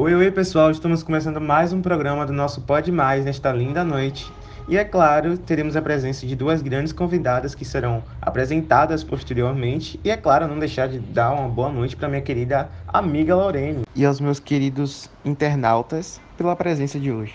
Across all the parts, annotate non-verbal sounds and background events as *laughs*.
Oi, oi pessoal, estamos começando mais um programa do nosso Pode Mais nesta linda noite. E é claro, teremos a presença de duas grandes convidadas que serão apresentadas posteriormente. E é claro, não deixar de dar uma boa noite para minha querida amiga Lorene e aos meus queridos internautas pela presença de hoje.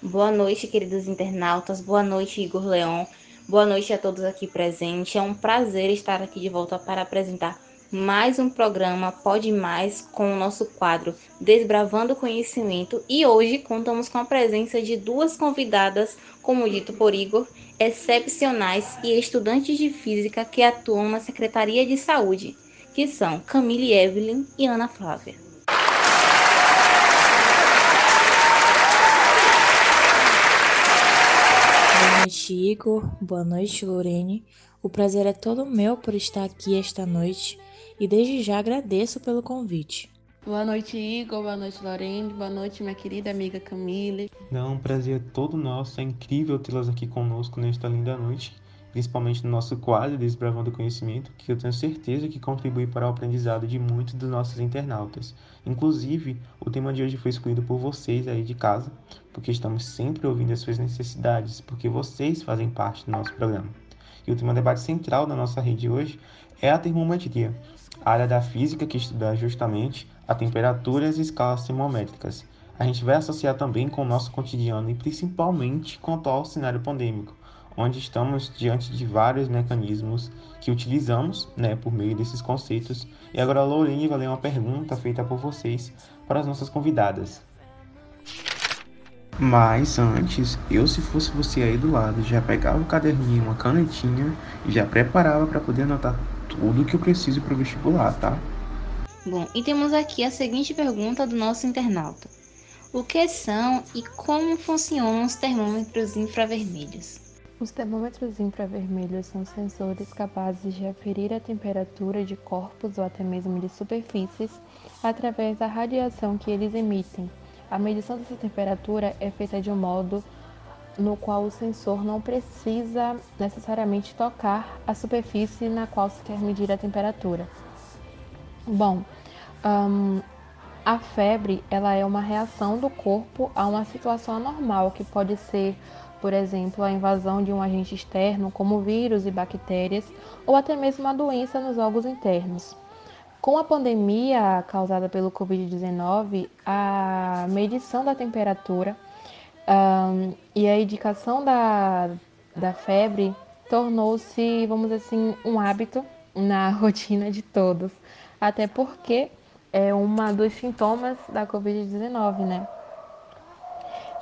Boa noite, queridos internautas. Boa noite, Igor Leão. Boa noite a todos aqui presentes. É um prazer estar aqui de volta para apresentar mais um programa Pode Mais com o nosso quadro Desbravando Conhecimento e hoje contamos com a presença de duas convidadas, como dito por Igor, excepcionais e estudantes de física que atuam na Secretaria de Saúde, que são Camille Evelyn e Ana Flávia. Boa noite, Igor. Boa noite, Lorene. O prazer é todo meu por estar aqui esta noite e desde já agradeço pelo convite. Boa noite, Igor. Boa noite, Lorene. Boa noite, minha querida amiga Camille. Não, um prazer é todo nosso. É incrível tê-las aqui conosco nesta linda noite, principalmente no nosso quadro Desbravando Conhecimento, que eu tenho certeza que contribui para o aprendizado de muitos dos nossos internautas. Inclusive, o tema de hoje foi escolhido por vocês aí de casa, porque estamos sempre ouvindo as suas necessidades, porque vocês fazem parte do nosso programa. E o tema debate central da nossa rede hoje é a termometria, área da física que estuda justamente a temperatura e as escalas termométricas. A gente vai associar também com o nosso cotidiano e principalmente com o atual cenário pandêmico, onde estamos diante de vários mecanismos que utilizamos né, por meio desses conceitos. E agora a Lourinha vai ler uma pergunta feita por vocês para as nossas convidadas. Mas antes, eu se fosse você aí do lado, já pegava o caderninho, uma canetinha e já preparava para poder anotar tudo que eu preciso para o vestibular, tá? Bom, e temos aqui a seguinte pergunta do nosso internauta: O que são e como funcionam os termômetros infravermelhos? Os termômetros infravermelhos são sensores capazes de aferir a temperatura de corpos ou até mesmo de superfícies através da radiação que eles emitem. A medição dessa temperatura é feita de um modo no qual o sensor não precisa necessariamente tocar a superfície na qual se quer medir a temperatura. Bom, um, a febre ela é uma reação do corpo a uma situação anormal, que pode ser, por exemplo, a invasão de um agente externo, como vírus e bactérias, ou até mesmo uma doença nos órgãos internos. Com a pandemia causada pelo Covid-19, a medição da temperatura um, e a indicação da, da febre tornou-se, vamos dizer assim, um hábito na *laughs* rotina de todos. Até porque é uma dos sintomas da Covid-19, né?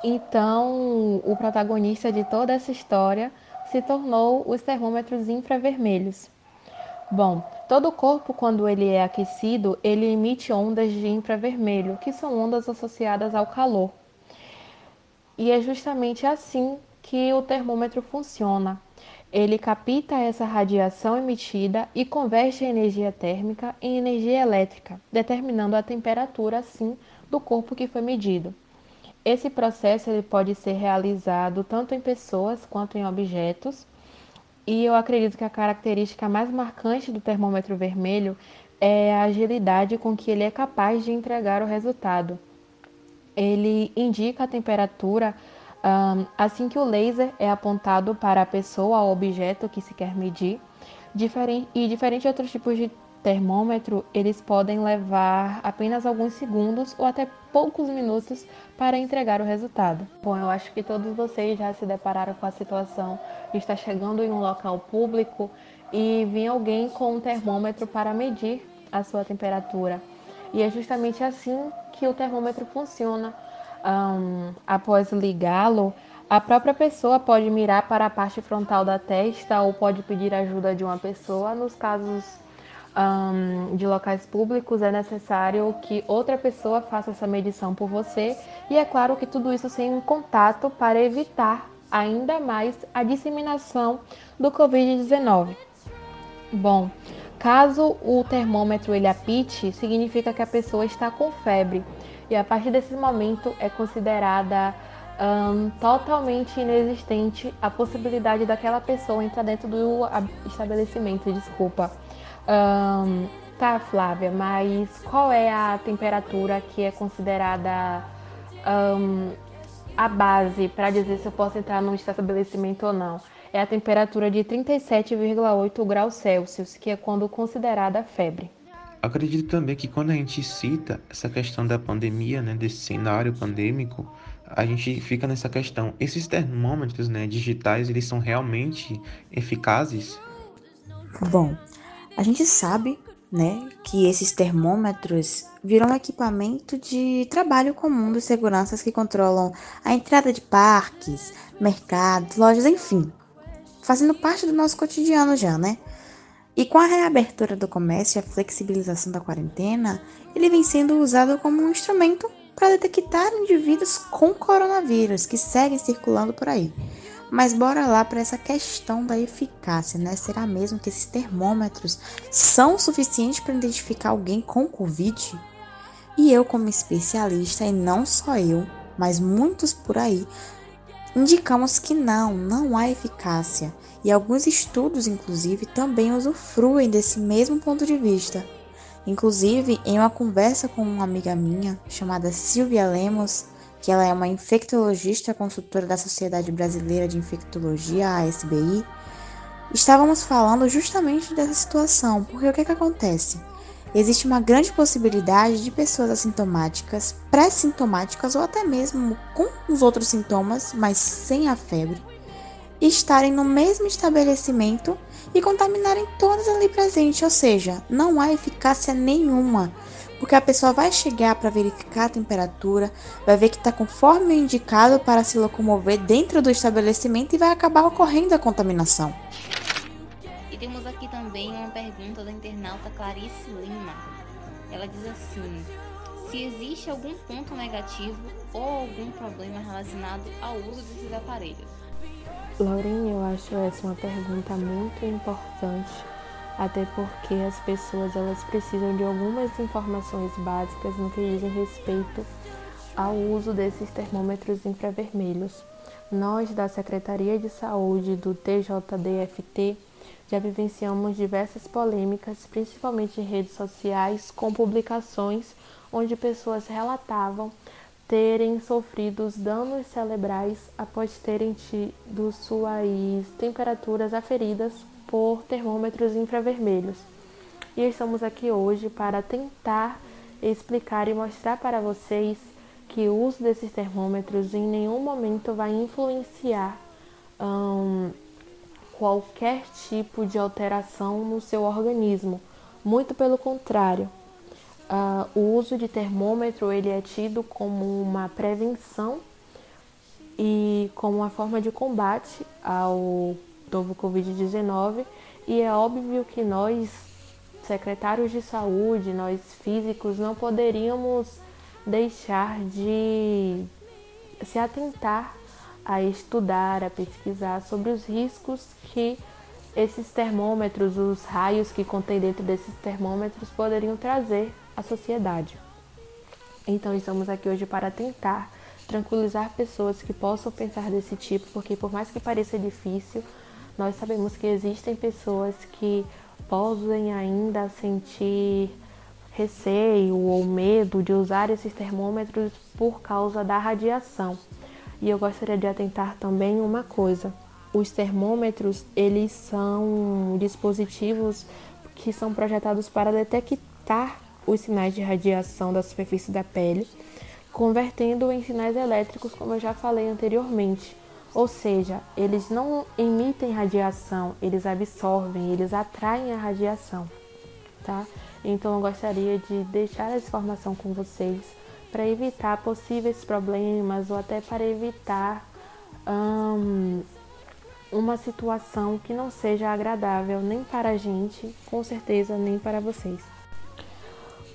Então, o protagonista de toda essa história se tornou os termômetros infravermelhos. Bom, todo o corpo, quando ele é aquecido, ele emite ondas de infravermelho, que são ondas associadas ao calor. E é justamente assim que o termômetro funciona. Ele capta essa radiação emitida e converte a energia térmica em energia elétrica, determinando a temperatura assim do corpo que foi medido. Esse processo ele pode ser realizado tanto em pessoas quanto em objetos. E eu acredito que a característica mais marcante do termômetro vermelho é a agilidade com que ele é capaz de entregar o resultado ele indica a temperatura um, assim que o laser é apontado para a pessoa ou objeto que se quer medir. Diferente, e diferente de outros tipos de termômetro, eles podem levar apenas alguns segundos ou até poucos minutos para entregar o resultado. Bom, eu acho que todos vocês já se depararam com a situação de estar chegando em um local público e vir alguém com um termômetro para medir a sua temperatura. E é justamente assim que o termômetro funciona. Um, após ligá-lo, a própria pessoa pode mirar para a parte frontal da testa ou pode pedir ajuda de uma pessoa. Nos casos um, de locais públicos, é necessário que outra pessoa faça essa medição por você. E é claro que tudo isso sem um contato para evitar ainda mais a disseminação do Covid-19. Bom, Caso o termômetro ele apite, significa que a pessoa está com febre e a partir desse momento é considerada um, totalmente inexistente a possibilidade daquela pessoa entrar dentro do estabelecimento, desculpa. Um, Tá, Flávia, mas qual é a temperatura que é considerada um, a base para dizer se eu posso entrar num estabelecimento ou não? É a temperatura de 37,8 graus Celsius, que é quando considerada febre. Acredito também que quando a gente cita essa questão da pandemia, né, desse cenário pandêmico, a gente fica nessa questão. Esses termômetros, né, digitais, eles são realmente eficazes? Bom, a gente sabe, né, que esses termômetros viram um equipamento de trabalho comum dos seguranças que controlam a entrada de parques, mercados, lojas, enfim, fazendo parte do nosso cotidiano já, né? E com a reabertura do comércio e a flexibilização da quarentena, ele vem sendo usado como um instrumento para detectar indivíduos com coronavírus que seguem circulando por aí. Mas bora lá para essa questão da eficácia, né? Será mesmo que esses termômetros são suficientes para identificar alguém com Covid? E eu, como especialista, e não só eu, mas muitos por aí, indicamos que não, não há eficácia, e alguns estudos, inclusive, também usufruem desse mesmo ponto de vista. Inclusive, em uma conversa com uma amiga minha, chamada Silvia Lemos, que ela é uma infectologista consultora da Sociedade Brasileira de Infectologia, a ASBI, estávamos falando justamente dessa situação, porque o que, que acontece? Existe uma grande possibilidade de pessoas assintomáticas, pré-sintomáticas ou até mesmo com os outros sintomas, mas sem a febre, estarem no mesmo estabelecimento e contaminarem todas ali presentes, ou seja, não há eficácia nenhuma, porque a pessoa vai chegar para verificar a temperatura, vai ver que está conforme o indicado para se locomover dentro do estabelecimento e vai acabar ocorrendo a contaminação. Temos aqui também uma pergunta da internauta Clarice Lima. Ela diz assim: se existe algum ponto negativo ou algum problema relacionado ao uso desses aparelhos? Laurinha, eu acho essa uma pergunta muito importante, até porque as pessoas elas precisam de algumas informações básicas no que dizem respeito ao uso desses termômetros infravermelhos. Nós da Secretaria de Saúde do TJDFT já vivenciamos diversas polêmicas, principalmente em redes sociais, com publicações onde pessoas relatavam terem sofrido danos cerebrais após terem tido suas temperaturas aferidas por termômetros infravermelhos. E estamos aqui hoje para tentar explicar e mostrar para vocês que o uso desses termômetros em nenhum momento vai influenciar hum, qualquer tipo de alteração no seu organismo. Muito pelo contrário, uh, o uso de termômetro ele é tido como uma prevenção e como uma forma de combate ao novo Covid-19 e é óbvio que nós, secretários de saúde, nós físicos, não poderíamos deixar de se atentar a estudar, a pesquisar sobre os riscos que esses termômetros, os raios que contém dentro desses termômetros poderiam trazer à sociedade. Então, estamos aqui hoje para tentar tranquilizar pessoas que possam pensar desse tipo, porque por mais que pareça difícil, nós sabemos que existem pessoas que podem ainda sentir receio ou medo de usar esses termômetros por causa da radiação. E eu gostaria de atentar também uma coisa. Os termômetros, eles são dispositivos que são projetados para detectar os sinais de radiação da superfície da pele, convertendo em sinais elétricos, como eu já falei anteriormente. Ou seja, eles não emitem radiação, eles absorvem, eles atraem a radiação, tá? Então eu gostaria de deixar essa informação com vocês para evitar possíveis problemas ou até para evitar um, uma situação que não seja agradável nem para a gente, com certeza nem para vocês.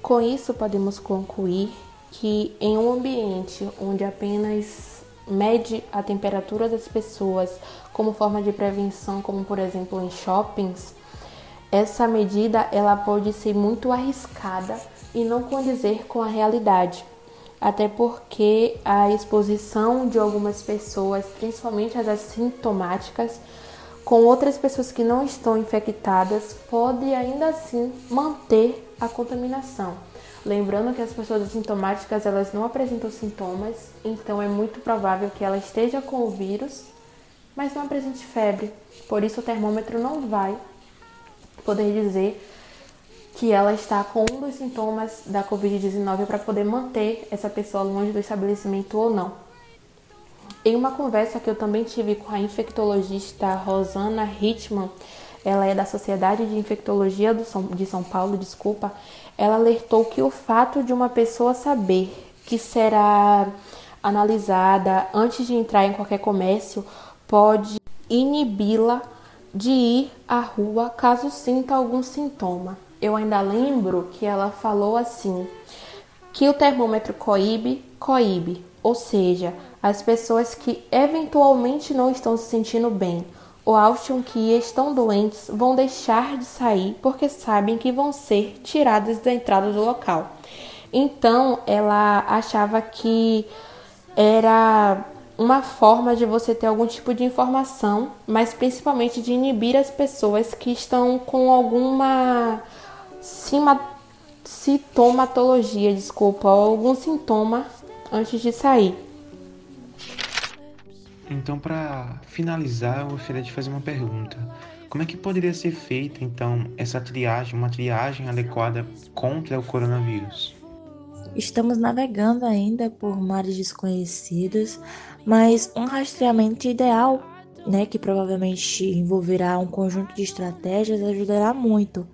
Com isso, podemos concluir que em um ambiente onde apenas mede a temperatura das pessoas como forma de prevenção, como por exemplo em shoppings, essa medida ela pode ser muito arriscada e não condizer com a realidade até porque a exposição de algumas pessoas, principalmente as assintomáticas, com outras pessoas que não estão infectadas, pode ainda assim manter a contaminação. Lembrando que as pessoas assintomáticas elas não apresentam sintomas, então é muito provável que ela esteja com o vírus, mas não apresente febre. Por isso o termômetro não vai poder dizer que ela está com um dos sintomas da Covid-19 para poder manter essa pessoa longe do estabelecimento ou não. Em uma conversa que eu também tive com a infectologista Rosana Hitman, ela é da Sociedade de Infectologia de São Paulo, desculpa, ela alertou que o fato de uma pessoa saber que será analisada antes de entrar em qualquer comércio pode inibi-la de ir à rua caso sinta algum sintoma. Eu ainda lembro que ela falou assim: que o termômetro coíbe, coíbe, ou seja, as pessoas que eventualmente não estão se sentindo bem ou acham que estão doentes vão deixar de sair porque sabem que vão ser tiradas da entrada do local. Então, ela achava que era uma forma de você ter algum tipo de informação, mas principalmente de inibir as pessoas que estão com alguma sintomatologia, desculpa, ou algum sintoma antes de sair. Então, para finalizar, eu gostaria de fazer uma pergunta. Como é que poderia ser feita, então, essa triagem, uma triagem adequada contra o coronavírus? Estamos navegando ainda por mares desconhecidos, mas um rastreamento ideal, né, que provavelmente envolverá um conjunto de estratégias, ajudará muito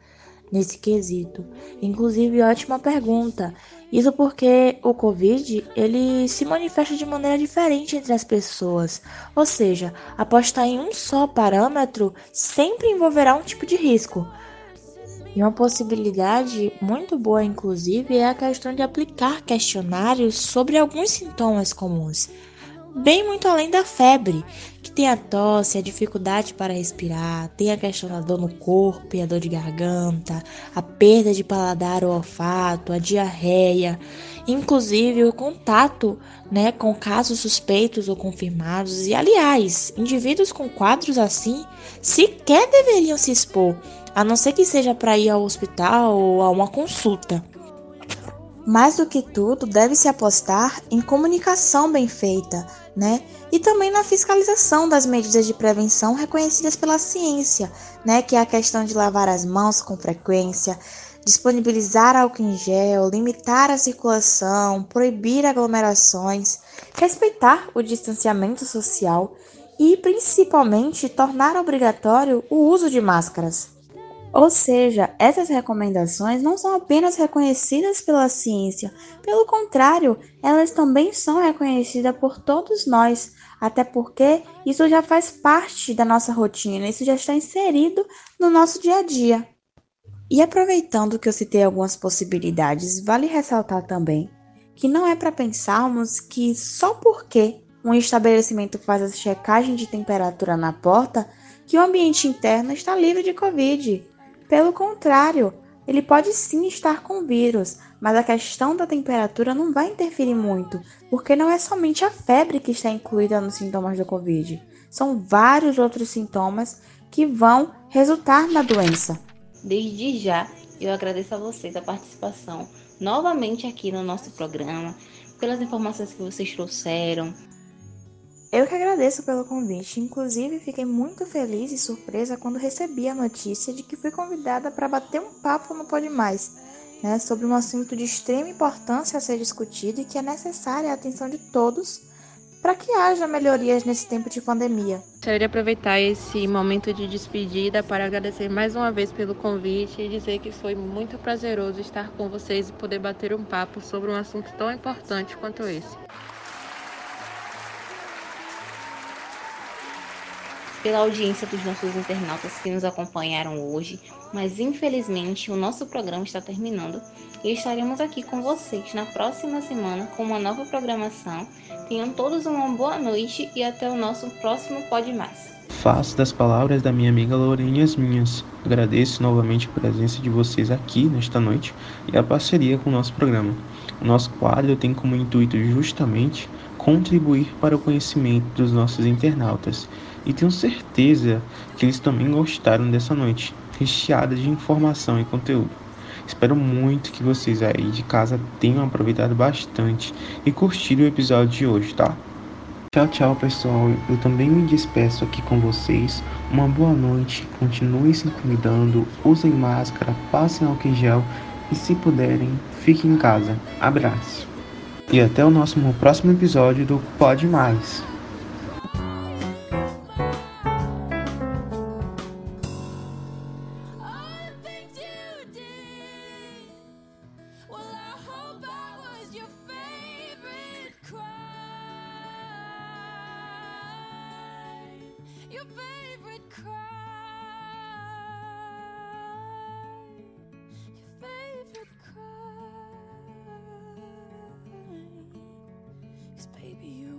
nesse quesito. Inclusive, ótima pergunta. Isso porque o Covid ele se manifesta de maneira diferente entre as pessoas. Ou seja, apostar em um só parâmetro sempre envolverá um tipo de risco. E uma possibilidade muito boa, inclusive, é a questão de aplicar questionários sobre alguns sintomas comuns bem muito além da febre, que tem a tosse, a dificuldade para respirar, tem a questão da dor no corpo e a dor de garganta, a perda de paladar ou olfato, a diarreia, inclusive o contato né, com casos suspeitos ou confirmados. E aliás, indivíduos com quadros assim sequer deveriam se expor, a não ser que seja para ir ao hospital ou a uma consulta. Mais do que tudo, deve-se apostar em comunicação bem feita, né? E também na fiscalização das medidas de prevenção reconhecidas pela ciência, né? Que é a questão de lavar as mãos com frequência, disponibilizar álcool em gel, limitar a circulação, proibir aglomerações, respeitar o distanciamento social e, principalmente, tornar obrigatório o uso de máscaras. Ou seja, essas recomendações não são apenas reconhecidas pela ciência, pelo contrário, elas também são reconhecidas por todos nós, até porque isso já faz parte da nossa rotina, isso já está inserido no nosso dia a dia. E aproveitando que eu citei algumas possibilidades, vale ressaltar também que não é para pensarmos que só porque um estabelecimento faz a checagem de temperatura na porta que o ambiente interno está livre de Covid. Pelo contrário, ele pode sim estar com vírus, mas a questão da temperatura não vai interferir muito, porque não é somente a febre que está incluída nos sintomas do Covid. São vários outros sintomas que vão resultar na doença. Desde já, eu agradeço a vocês a participação novamente aqui no nosso programa, pelas informações que vocês trouxeram, eu que agradeço pelo convite, inclusive fiquei muito feliz e surpresa quando recebi a notícia de que fui convidada para bater um papo no Pode Mais, né, sobre um assunto de extrema importância a ser discutido e que é necessária a atenção de todos para que haja melhorias nesse tempo de pandemia. Gostaria de aproveitar esse momento de despedida para agradecer mais uma vez pelo convite e dizer que foi muito prazeroso estar com vocês e poder bater um papo sobre um assunto tão importante quanto esse. Pela audiência dos nossos internautas que nos acompanharam hoje, mas infelizmente o nosso programa está terminando e estaremos aqui com vocês na próxima semana com uma nova programação. Tenham todos uma boa noite e até o nosso próximo Pode Mais. Faço das palavras da minha amiga Lorene as minhas. Agradeço novamente a presença de vocês aqui nesta noite e a parceria com o nosso programa. O nosso quadro tem como intuito justamente contribuir para o conhecimento dos nossos internautas e tenho certeza que eles também gostaram dessa noite, recheada de informação e conteúdo. Espero muito que vocês aí de casa tenham aproveitado bastante e curtido o episódio de hoje, tá? Tchau, tchau, pessoal. Eu também me despeço aqui com vocês. Uma boa noite. Continuem se cuidando, usem máscara, passem álcool em gel e, se puderem, fiquem em casa. Abraço. E até o nosso próximo episódio do Pode Mais. your favorite cry, your favorite cry. Cause baby, you